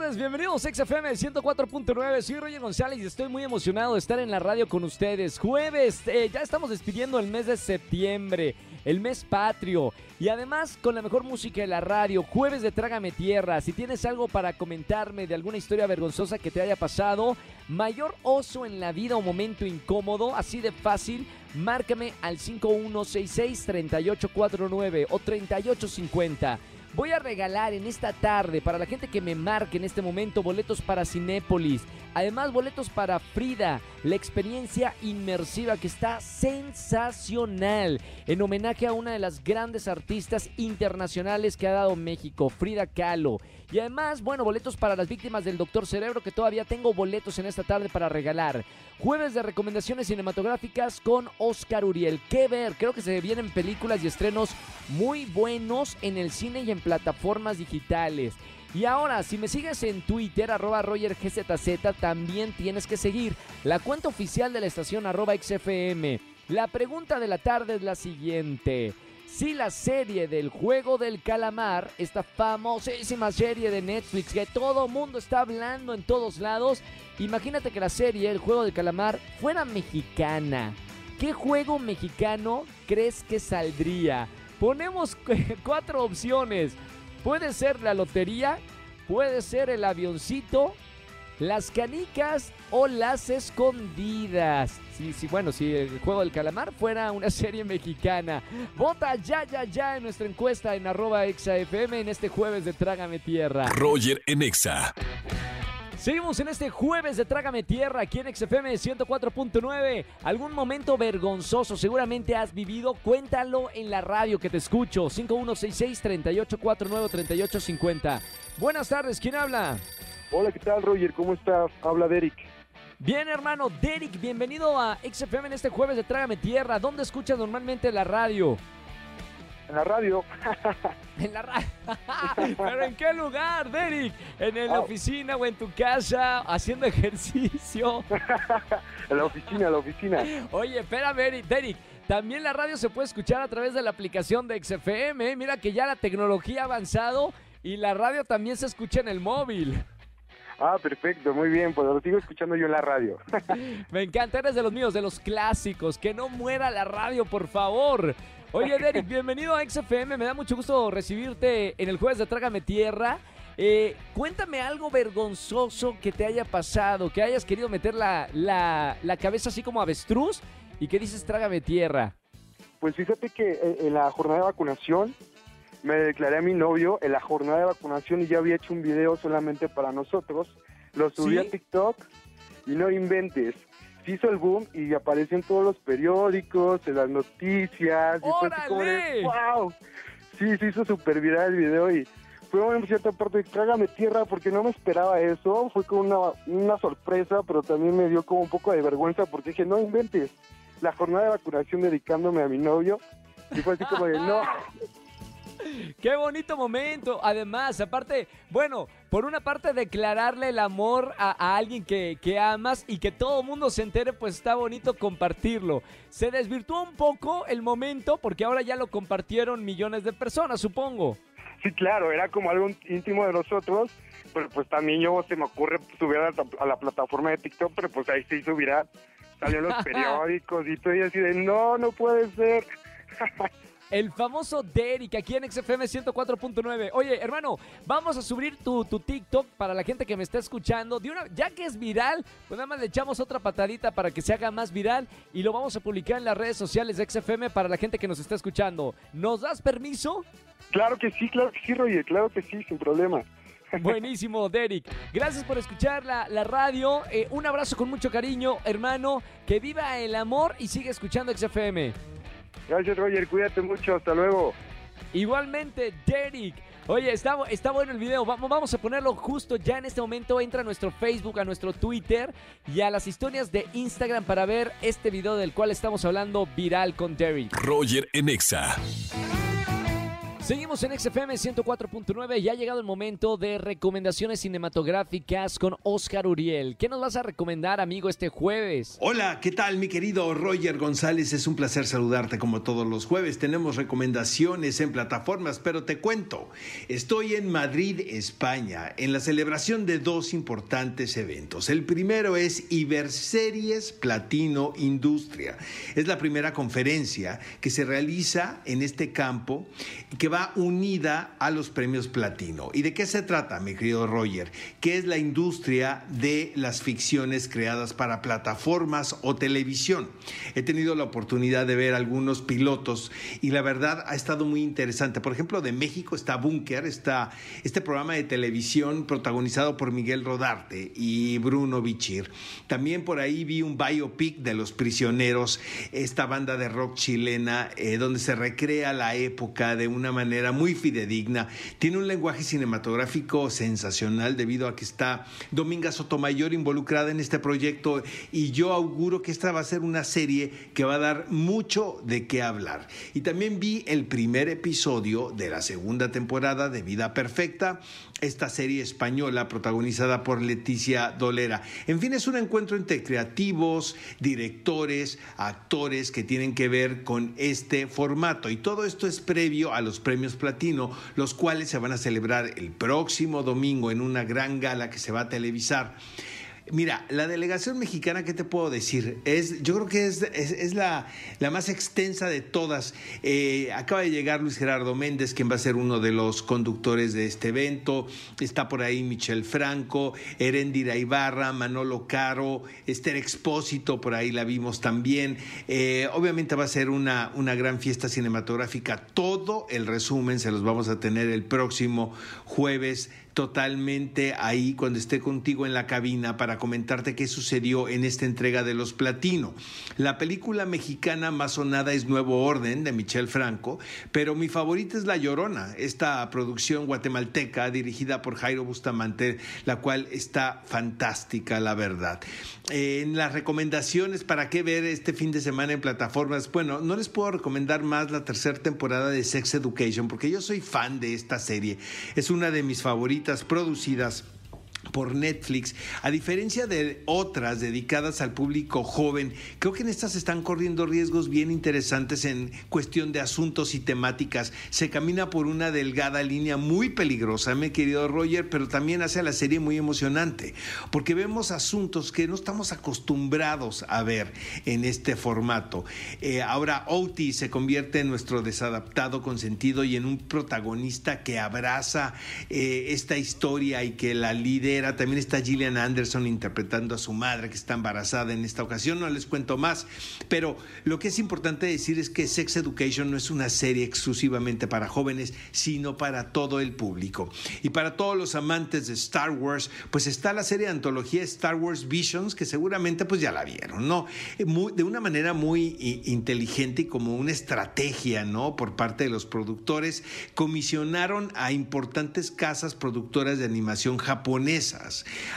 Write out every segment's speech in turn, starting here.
Bienvenidos a XFM 104.9. Soy Roger González y estoy muy emocionado de estar en la radio con ustedes. Jueves, eh, ya estamos despidiendo el mes de septiembre, el mes patrio. Y además con la mejor música de la radio, jueves de Trágame Tierra. Si tienes algo para comentarme de alguna historia vergonzosa que te haya pasado, mayor oso en la vida o momento incómodo, así de fácil, márcame al 5166-3849 o 3850. Voy a regalar en esta tarde para la gente que me marque en este momento boletos para Cinépolis. Además, boletos para Frida, la experiencia inmersiva que está sensacional. En homenaje a una de las grandes artistas internacionales que ha dado México, Frida Kahlo. Y además, bueno, boletos para las víctimas del Doctor Cerebro, que todavía tengo boletos en esta tarde para regalar. Jueves de recomendaciones cinematográficas con Oscar Uriel. ¿Qué ver? Creo que se vienen películas y estrenos muy buenos en el cine y en plataformas digitales. Y ahora, si me sigues en Twitter, arroba RogerGZZ, también tienes que seguir la cuenta oficial de la estación arroba XFM. La pregunta de la tarde es la siguiente. Si la serie del juego del calamar, esta famosísima serie de Netflix que todo mundo está hablando en todos lados, imagínate que la serie, el juego del calamar, fuera mexicana. ¿Qué juego mexicano crees que saldría? Ponemos cuatro opciones. Puede ser la lotería, puede ser el avioncito, las canicas o las escondidas. Sí, sí, bueno, si el juego del calamar fuera una serie mexicana. Vota ya, ya, ya en nuestra encuesta en arroba exafm en este jueves de Trágame Tierra. Roger en Exa. Seguimos en este jueves de Trágame Tierra aquí en XFM 104.9. ¿Algún momento vergonzoso seguramente has vivido? Cuéntalo en la radio que te escucho. 5166-3849-3850. Buenas tardes, ¿quién habla? Hola, ¿qué tal, Roger? ¿Cómo estás? Habla Derek. Bien, hermano. Derek, bienvenido a XFM en este jueves de Trágame Tierra. ¿Dónde escuchas normalmente la radio? En la radio. En la radio. ¿Pero en qué lugar, Derek? ¿En la Ah. oficina o en tu casa haciendo ejercicio? en la oficina, en la oficina. Oye, espérame, Derek. También la radio se puede escuchar a través de la aplicación de XFM. ¿eh? Mira que ya la tecnología ha avanzado y la radio también se escucha en el móvil. Ah, perfecto, muy bien, pues lo sigo escuchando yo en la radio. Me encanta, eres de los míos, de los clásicos. Que no muera la radio, por favor. Oye, Derek, bienvenido a XFM. Me da mucho gusto recibirte en el jueves de Trágame Tierra. Eh, cuéntame algo vergonzoso que te haya pasado, que hayas querido meter la, la, la cabeza así como avestruz y que dices Trágame Tierra. Pues fíjate que eh, en la jornada de vacunación me declaré a mi novio en la jornada de vacunación y ya había hecho un video solamente para nosotros. Lo subí ¿Sí? a TikTok y no inventes. Se hizo el boom y apareció en todos los periódicos, en las noticias. Y fue así como de. ¡Wow! Sí, se hizo súper viral el video y fue en cierta parte, trágame tierra, porque no me esperaba eso. Fue como una, una sorpresa, pero también me dio como un poco de vergüenza porque dije, no inventes. La jornada de vacunación dedicándome a mi novio. Y fue así como de, no, Qué bonito momento. Además, aparte, bueno, por una parte declararle el amor a, a alguien que, que amas y que todo el mundo se entere, pues está bonito compartirlo. Se desvirtuó un poco el momento porque ahora ya lo compartieron millones de personas, supongo. Sí, claro, era como algo íntimo de nosotros, pero pues también yo se me ocurre subir a la, a la plataforma de TikTok, pero pues ahí hizo viral, salió en los periódicos y todo y así de, no, no puede ser. El famoso Derek aquí en XFM 104.9. Oye, hermano, vamos a subir tu, tu TikTok para la gente que me está escuchando. De una, ya que es viral, pues nada más le echamos otra patadita para que se haga más viral y lo vamos a publicar en las redes sociales de XFM para la gente que nos está escuchando. ¿Nos das permiso? Claro que sí, claro que sí, Roger, claro que sí, sin problema. Buenísimo, Derek. Gracias por escuchar la, la radio. Eh, un abrazo con mucho cariño, hermano. Que viva el amor y sigue escuchando XFM. Gracias, Roger, cuídate mucho, hasta luego. Igualmente, Derek. Oye, está, está bueno el video. Vamos, vamos a ponerlo justo ya en este momento. Entra a nuestro Facebook, a nuestro Twitter y a las historias de Instagram para ver este video del cual estamos hablando viral con Derek. Roger en Exa. Seguimos en XFM 104.9 y ha llegado el momento de recomendaciones cinematográficas con Oscar Uriel. ¿Qué nos vas a recomendar, amigo, este jueves? Hola, ¿qué tal, mi querido Roger González? Es un placer saludarte como todos los jueves. Tenemos recomendaciones en plataformas, pero te cuento, estoy en Madrid, España, en la celebración de dos importantes eventos. El primero es Iberseries Platino Industria. Es la primera conferencia que se realiza en este campo que va unida a los premios platino. ¿Y de qué se trata, mi querido Roger? ¿Qué es la industria de las ficciones creadas para plataformas o televisión? He tenido la oportunidad de ver algunos pilotos y la verdad ha estado muy interesante. Por ejemplo, de México está Bunker, está este programa de televisión protagonizado por Miguel Rodarte y Bruno Bichir. También por ahí vi un biopic de Los Prisioneros, esta banda de rock chilena, eh, donde se recrea la época de una manera muy fidedigna. Tiene un lenguaje cinematográfico sensacional debido a que está Dominga Sotomayor involucrada en este proyecto y yo auguro que esta va a ser una serie que va a dar mucho de qué hablar. Y también vi el primer episodio de la segunda temporada de Vida Perfecta, esta serie española protagonizada por Leticia Dolera. En fin, es un encuentro entre creativos, directores, actores que tienen que ver con este formato y todo esto es previo a los premios platino, los cuales se van a celebrar el próximo domingo en una gran gala que se va a televisar. Mira, la delegación mexicana, ¿qué te puedo decir? Es, yo creo que es, es, la, la, más extensa de todas. Eh, acaba de llegar Luis Gerardo Méndez, quien va a ser uno de los conductores de este evento. Está por ahí Michel Franco, Erendira Ibarra, Manolo Caro, Esther Expósito, por ahí la vimos también. Eh, obviamente va a ser una, una gran fiesta cinematográfica. Todo el resumen se los vamos a tener el próximo jueves totalmente ahí cuando esté contigo en la cabina para comentarte qué sucedió en esta entrega de los Platino. La película mexicana más sonada es Nuevo Orden de Michel Franco, pero mi favorita es La Llorona, esta producción guatemalteca dirigida por Jairo Bustamante, la cual está fantástica, la verdad. En las recomendaciones para qué ver este fin de semana en plataformas, bueno, no les puedo recomendar más la tercera temporada de Sex Education porque yo soy fan de esta serie. Es una de mis favoritas producidas por Netflix, a diferencia de otras dedicadas al público joven, creo que en estas están corriendo riesgos bien interesantes en cuestión de asuntos y temáticas. Se camina por una delgada línea muy peligrosa, mi querido Roger, pero también hace a la serie muy emocionante, porque vemos asuntos que no estamos acostumbrados a ver en este formato. Eh, ahora Outi se convierte en nuestro desadaptado consentido y en un protagonista que abraza eh, esta historia y que la también está Gillian Anderson interpretando a su madre que está embarazada en esta ocasión. No les cuento más. Pero lo que es importante decir es que Sex Education no es una serie exclusivamente para jóvenes, sino para todo el público. Y para todos los amantes de Star Wars, pues está la serie de antología Star Wars Visions, que seguramente pues ya la vieron, ¿no? Eh, de una manera muy inteligente y como una estrategia, ¿no? Por parte de los productores, comisionaron a importantes casas productoras de animación japonesa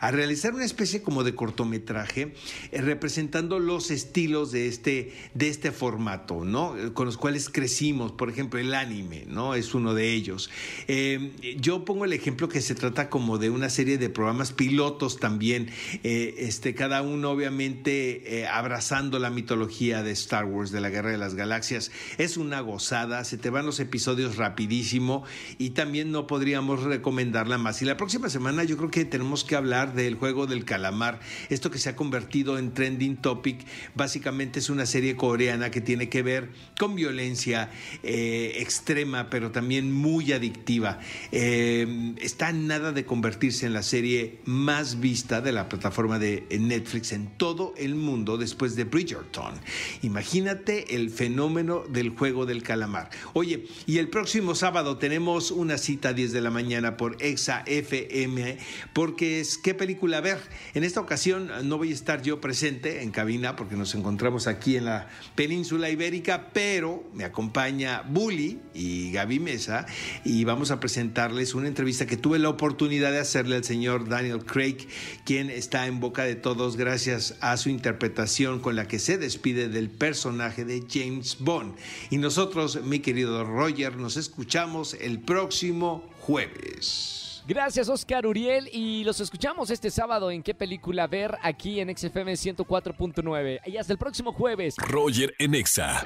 a realizar una especie como de cortometraje eh, representando los estilos de este, de este formato, ¿no? Con los cuales crecimos, por ejemplo, el anime, ¿no? Es uno de ellos. Eh, yo pongo el ejemplo que se trata como de una serie de programas pilotos también, eh, este, cada uno obviamente abrazando la mitología de Star Wars, de la Guerra de las Galaxias. Es una gozada, se te van los episodios rapidísimo y también no podríamos recomendarla más. Y la próxima semana yo creo que tenemos que hablar del juego del calamar, esto que se ha convertido en trending topic, básicamente es una serie coreana que tiene que ver con violencia eh, extrema, pero también muy adictiva. Eh, está nada de convertirse en la serie más vista de la plataforma de Netflix en todo el mundo después de Bridgerton. Imagínate el fenómeno del juego del calamar. Oye, y el próximo sábado tenemos una cita a 10 de la mañana por Exa FM, porque es qué película ver. En esta ocasión no voy a estar yo presente en cabina porque nos encontramos aquí en la península ibérica, pero me acompaña Bully y Gaby Mesa y vamos a presentarles una entrevista que tuve la oportunidad de hacerle al señor Daniel Craig, quien está en boca de todos gracias a su interpretación con la que se despide del personaje de James Bond. Y nosotros, mi querido Roger, nos escuchamos el próximo jueves. Gracias Oscar Uriel y los escuchamos este sábado en qué película ver aquí en XFM 104.9 y hasta el próximo jueves. Roger en Exa.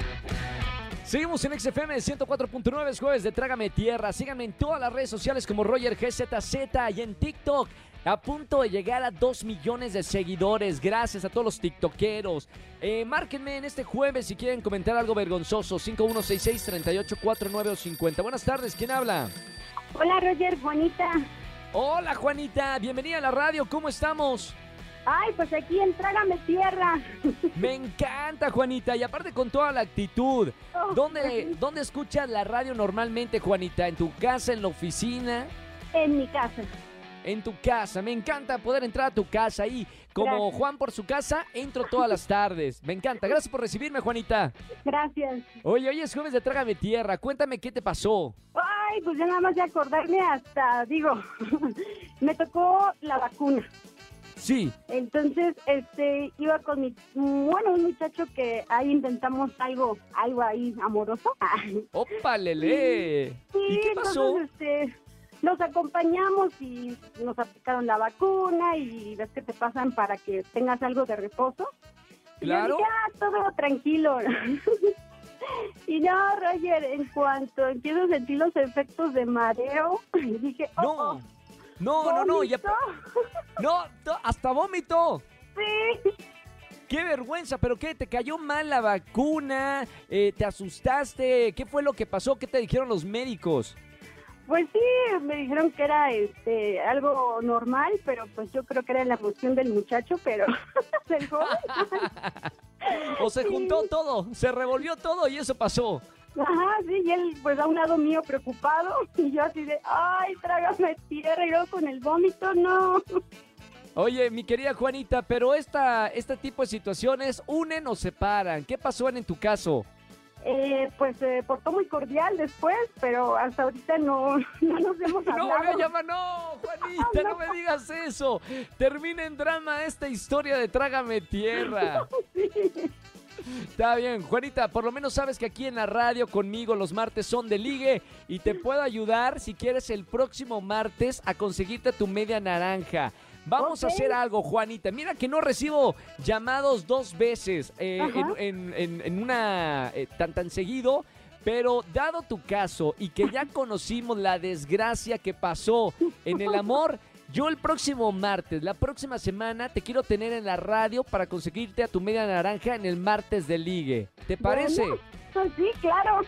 Seguimos en XFM 104.9, es jueves de Trágame Tierra. Síganme en todas las redes sociales como Roger GZZ y en TikTok. A punto de llegar a 2 millones de seguidores. Gracias a todos los tiktokeros. Eh, márquenme en este jueves si quieren comentar algo vergonzoso. 5166-3849 o 50. Buenas tardes, ¿quién habla? Hola Roger, Juanita. Hola Juanita, bienvenida a la radio, ¿cómo estamos? Ay, pues aquí en Trágame Tierra. Me encanta Juanita y aparte con toda la actitud. Oh, ¿Dónde, ¿Dónde escuchas la radio normalmente Juanita? ¿En tu casa, en la oficina? En mi casa. En tu casa, me encanta poder entrar a tu casa y como Gracias. Juan por su casa, entro todas las tardes. Me encanta, gracias por recibirme Juanita. Gracias. Oye, hoy es jueves de Trágame Tierra, cuéntame qué te pasó. Ay, pues ya nada más de acordarme hasta, digo, me tocó la vacuna. Sí, Entonces, este, iba con mi, bueno, un muchacho que ahí intentamos algo, algo ahí amoroso. opa, lele. Sí, ¿Y qué pasó? entonces, este, nos acompañamos y nos aplicaron la vacuna y ves que te pasan para que tengas algo de reposo. Y yo Claro. dije, ah, todo tranquilo. y no, Roger, en cuanto empiezo a sentir los efectos de mareo, dije, oh, No, oh, no, no, no, ya, ¿vómito? no, hasta vómito. Sí. ¡Qué vergüenza! ¿Pero qué? ¿Te cayó mal la vacuna? Eh, ¿Te asustaste? ¿Qué fue lo que pasó? ¿Qué te dijeron los médicos? Pues sí, me dijeron que era este algo normal, pero pues yo creo que era la emoción del muchacho, pero del joven. ¿O se Sí. juntó todo? ¿Se revolvió todo y eso pasó? Ajá, sí, y él pues a un lado mío preocupado y yo así de, ay, trágame tierra y luego con el vómito, no. Oye, mi querida Juanita, pero esta, este tipo de situaciones unen o separan. ¿Qué pasó en tu caso? Eh, pues se portó muy cordial después, pero hasta ahorita no, no nos hemos No, hablado. me llama, no, Juanita, no me digas eso. Termina en drama esta historia de Trágame Tierra. Está bien, Juanita, por lo menos sabes que aquí en la radio conmigo los martes son de ligue y te puedo ayudar si quieres el próximo martes a conseguirte tu media naranja. Vamos a hacer algo, Juanita. Mira que no recibo llamados dos veces eh, en, en- en- en una eh, tan tan seguido. Pero dado tu caso y que ya conocimos la desgracia que pasó en el amor, yo el próximo martes, la próxima semana, te quiero tener en la radio para conseguirte a tu media naranja en el martes de ligue. ¿Te parece? Bueno, sí, claro.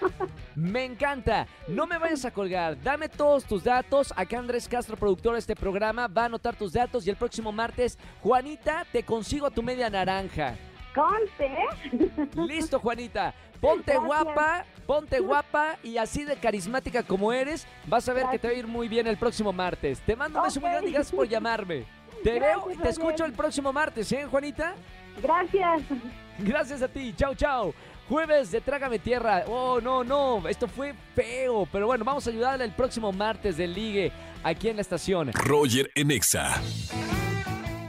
Me encanta. No me vayas a colgar. Dame todos tus datos. Acá Andrés Castro, productor de este programa, va a anotar tus datos y el próximo martes, Juanita, te consigo tu media naranja. Conte. Listo, Juanita. Ponte Gracias. guapa, ponte guapa y así de carismática como eres, vas a ver que te va a ir muy bien el próximo martes. Te mando un beso muy grande y gracias por llamarme. Te Gracias, veo y te escucho el próximo martes, ¿eh, Juanita? Gracias. Gracias a ti. Chao, chao. Jueves de Trágame Tierra. Oh, no, no. Esto fue feo. Pero bueno, vamos a ayudarle el próximo martes del Ligue aquí en la estación. Roger en Exa.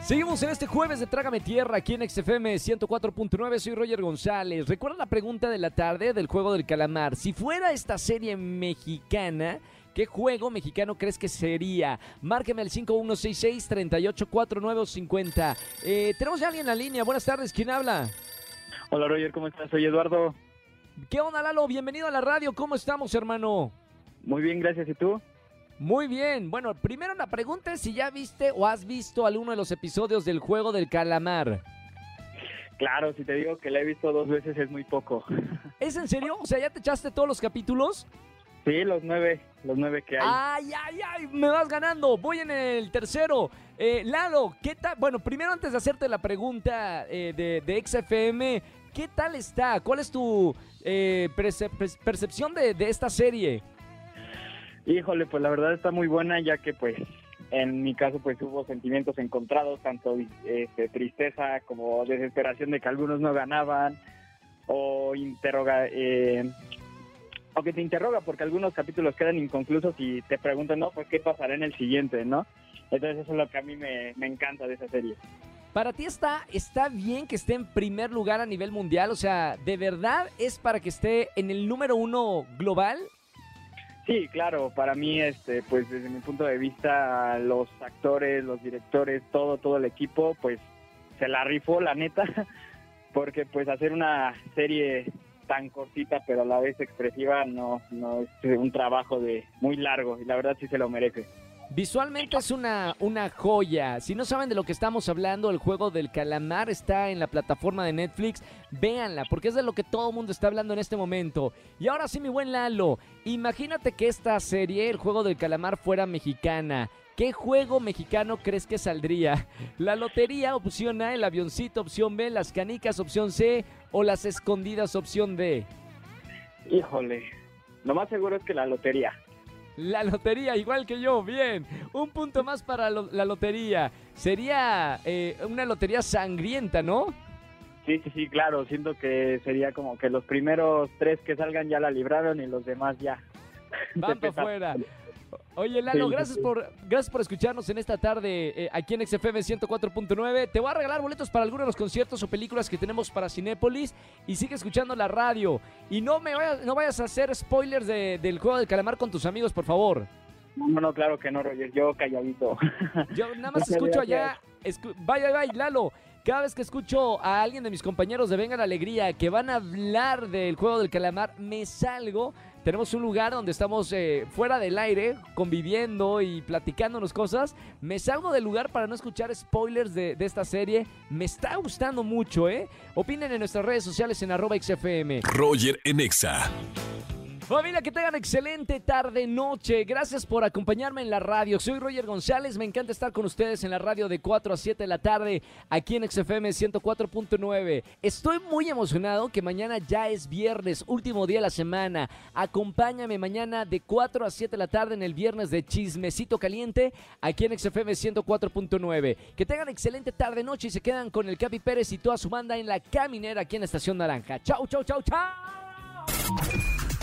Seguimos en este jueves de Trágame Tierra aquí en XFM 104.9. Soy Roger González. Recuerda la pregunta de la tarde del juego del calamar. Si fuera esta serie mexicana, ¿qué juego mexicano crees que sería? Márqueme al 5166-384950. Eh, tenemos ya alguien en la línea. Buenas tardes. ¿Quién habla? Hola Roger, ¿cómo estás? Soy Eduardo. ¿Qué onda, Lalo? Bienvenido a la radio. ¿Cómo estamos, hermano? Muy bien, gracias. ¿Y tú? Muy bien. Bueno, primero la pregunta es si ya viste o has visto alguno de los episodios del juego del calamar. Claro, si te digo que la he visto dos veces es muy poco. ¿Es en serio? O sea, ¿ya te echaste todos los capítulos? Sí, los nueve, los nueve que hay. ¡Ay, ay, ay! Me vas ganando. Voy en el tercero. Eh, Lalo, ¿qué tal? Bueno, primero antes de hacerte la pregunta eh, de, de XFM, ¿qué tal está? ¿Cuál es tu eh, perce- per- percepción de, esta serie? Híjole, pues la verdad está muy buena ya que pues en mi caso pues hubo sentimientos encontrados, tanto este, tristeza como desesperación de que algunos no ganaban o eh, o que te interroga porque algunos capítulos quedan inconclusos y te preguntan, no, pues qué pasará en el siguiente, ¿no? Entonces eso es lo que a mí me encanta de esa serie. Para ti está, está bien que esté en primer lugar a nivel mundial, o sea, ¿de verdad es para que esté en el número uno global? Sí, claro, para mí, este, pues desde mi punto de vista, los actores, los directores, todo, todo el equipo, pues se la rifó, la neta, porque pues hacer una serie tan cortita pero a la vez expresiva no, no es un trabajo de muy largo y la verdad sí se lo merece. Visualmente es una, una joya. Si no saben de lo que estamos hablando, el juego del calamar está en la plataforma de Netflix. Véanla, porque es de lo que todo el mundo está hablando en este momento. Y ahora sí, mi buen Lalo, imagínate que esta serie, el juego del calamar, fuera mexicana. ¿Qué juego mexicano crees que saldría? ¿La lotería, opción A, el avioncito, opción B, las canicas, opción C o las escondidas, opción D? Híjole, lo más seguro es que la lotería. La lotería, igual que yo, bien. Un punto más para la lotería. Sería eh, una lotería sangrienta, ¿no? Sí, sí, sí, claro. Siento que sería como que los primeros tres que salgan ya la libraron y los demás ya. Van para afuera. Oye, Lalo, gracias por gracias por escucharnos en esta tarde eh, aquí en XFM 104.9. Te voy a regalar boletos para algunos de los conciertos o películas que tenemos para Cinépolis y sigue escuchando la radio. Y no me vayas, no vayas a hacer spoilers del juego del calamar con tus amigos, por favor. No, no, claro que no, Roger. Yo calladito. Yo nada más escucho allá. vaya, vaya, Lalo. Cada vez que escucho a alguien de mis compañeros de Venga la Alegría que van a hablar del juego del calamar, me salgo. Tenemos un lugar donde estamos eh, fuera del aire, conviviendo y platicándonos cosas. Me salgo del lugar para no escuchar spoilers de, esta serie. Me está gustando mucho, ¿eh? Opinen en nuestras redes sociales en arroba XFM. Roger en Exa. Familia, que tengan excelente tarde, noche. Gracias por acompañarme en la radio. Soy Roger González. Me encanta estar con ustedes en la radio de 4 a 7 de la tarde, aquí en XFM 104.9. Estoy muy emocionado que mañana ya es viernes, último día de la semana. Acompáñame mañana de 4 a 7 de la tarde en el viernes de Chismecito Caliente, aquí en XFM 104.9. Que tengan excelente tarde, noche y se quedan con el Capi Pérez y toda su banda en la caminera aquí en Estación Naranja. Chau, chau, chau, chau.